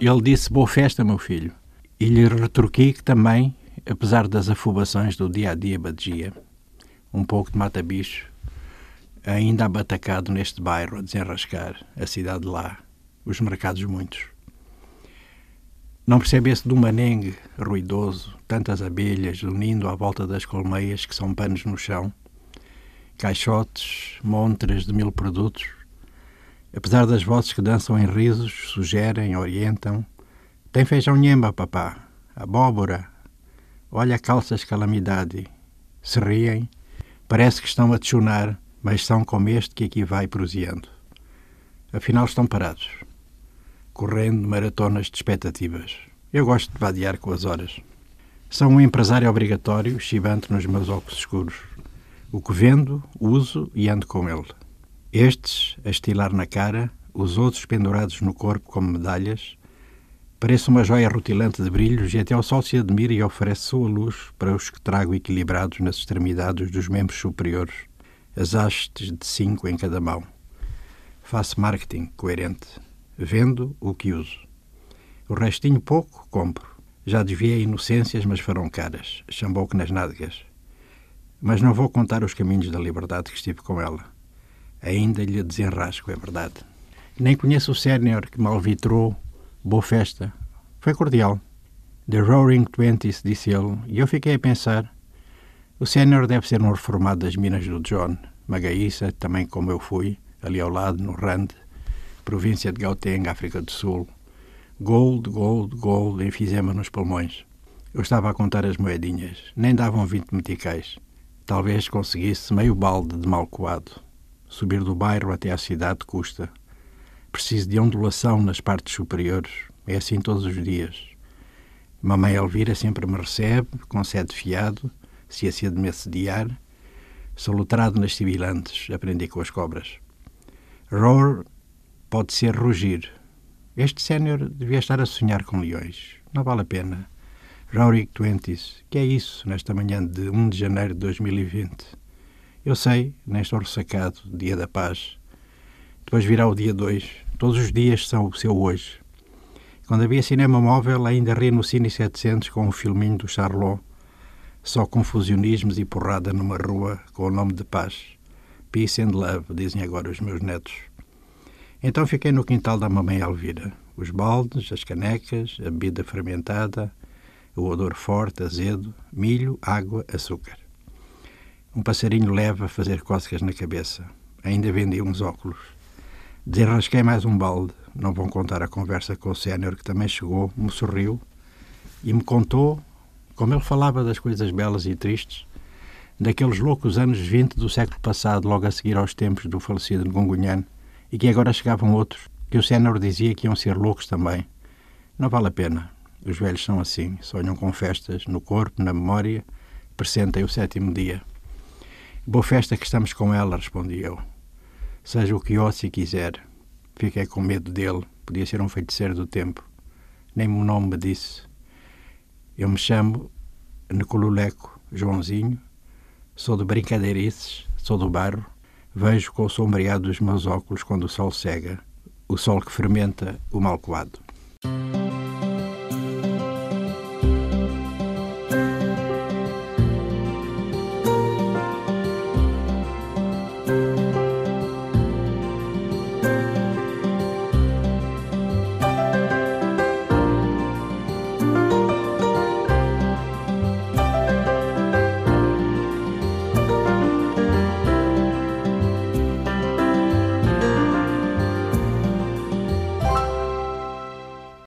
Ele disse boa festa, meu filho. E lhe retruquei que também, apesar das afobações do dia a dia badia, um pouco de mata-bicho, ainda abatacado neste bairro a desenrascar, a cidade lá, os mercados muitos. Não percebe esse do manengue ruidoso, tantas abelhas unindo à volta das colmeias que são panos no chão, caixotes, montras de mil produtos, apesar das vozes que dançam em risos, sugerem, orientam. Tem feijão nhemba, papá, abóbora, olha calças calamidade. Se riem, parece que estão a tchunar, mas são como este que aqui vai proseando. Afinal estão parados correndo maratonas de expectativas. Eu gosto de vadiar com as horas. Sou um empresário obrigatório, chivante nos meus óculos escuros. O que vendo, uso e ando com ele. Estes a estilar na cara, os outros pendurados no corpo como medalhas. Parece uma joia rutilante de brilhos e até o sol se admira e oferece sua luz para os que trago equilibrados nas extremidades dos membros superiores, as hastes de cinco em cada mão. Faço marketing coerente. Vendo o que uso. O restinho pouco, compro. Já desviei inocências, mas foram caras. Chambouco nas nádegas. Mas não vou contar os caminhos da liberdade que estive com ela. Ainda lhe desenrasco, é verdade. Nem conheço o sénior que mal vitrou. Boa festa. Foi cordial. The Roaring Twenties, disse ele, e eu fiquei a pensar. O sénior deve ser um reformado das minas do John, Magaíça, também como eu fui, ali ao lado, no Rand província de Gauteng, África do Sul. Gold, gold, gold, enfisema nos pulmões. Eu estava a contar as moedinhas. Nem davam vinte meticais. Talvez conseguisse meio balde de mal coado. Subir do bairro até à cidade custa. Preciso de ondulação nas partes superiores. É assim todos os dias. Mamãe Elvira sempre me recebe, concede fiado, se assim de me assediar. Sou lutrado nas sibilantes, aprendi com as cobras. Roar pode ser rugir. Este sénior devia estar a sonhar com leões. Não vale a pena. Rorik Twenties, que é isso nesta manhã de 1 de janeiro de 2020? Eu sei, nem estou ressacado, dia da paz. Depois virá o dia 2. Todos os dias são o seu hoje. Quando havia cinema móvel, ainda ria no Cine 700 com o um filminho do Charlot. Só confusionismos e porrada numa rua com o nome de paz. Peace and love, dizem agora os meus netos. Então fiquei no quintal da mamãe Elvira. Os baldes, as canecas, a bebida fermentada, o odor forte, azedo, milho, água, açúcar. Um passarinho leve a fazer cócegas na cabeça. Ainda vendia uns óculos. Desenrasquei mais um balde. Não vão contar a conversa com o sénior, que também chegou, me sorriu e me contou como ele falava das coisas belas e tristes, daqueles loucos anos 20 do século passado, logo a seguir aos tempos do falecido Ngungunhan, e que agora chegavam outros, que o Sénior dizia que iam ser loucos também. Não vale a pena. Os velhos são assim, sonham com festas no corpo, na memória, pressentem o sétimo dia. Boa festa que estamos com ela, respondi eu. Seja o que Ossi quiser. Fiquei com medo dele, podia ser um feiticeiro do tempo. Nem o nome me disse. Eu me chamo Nicoluleco Joãozinho, sou de Brincadeirices, sou do barro, Vejo com o sombreado dos meus óculos quando o sol cega, o sol que fermenta o mal coado.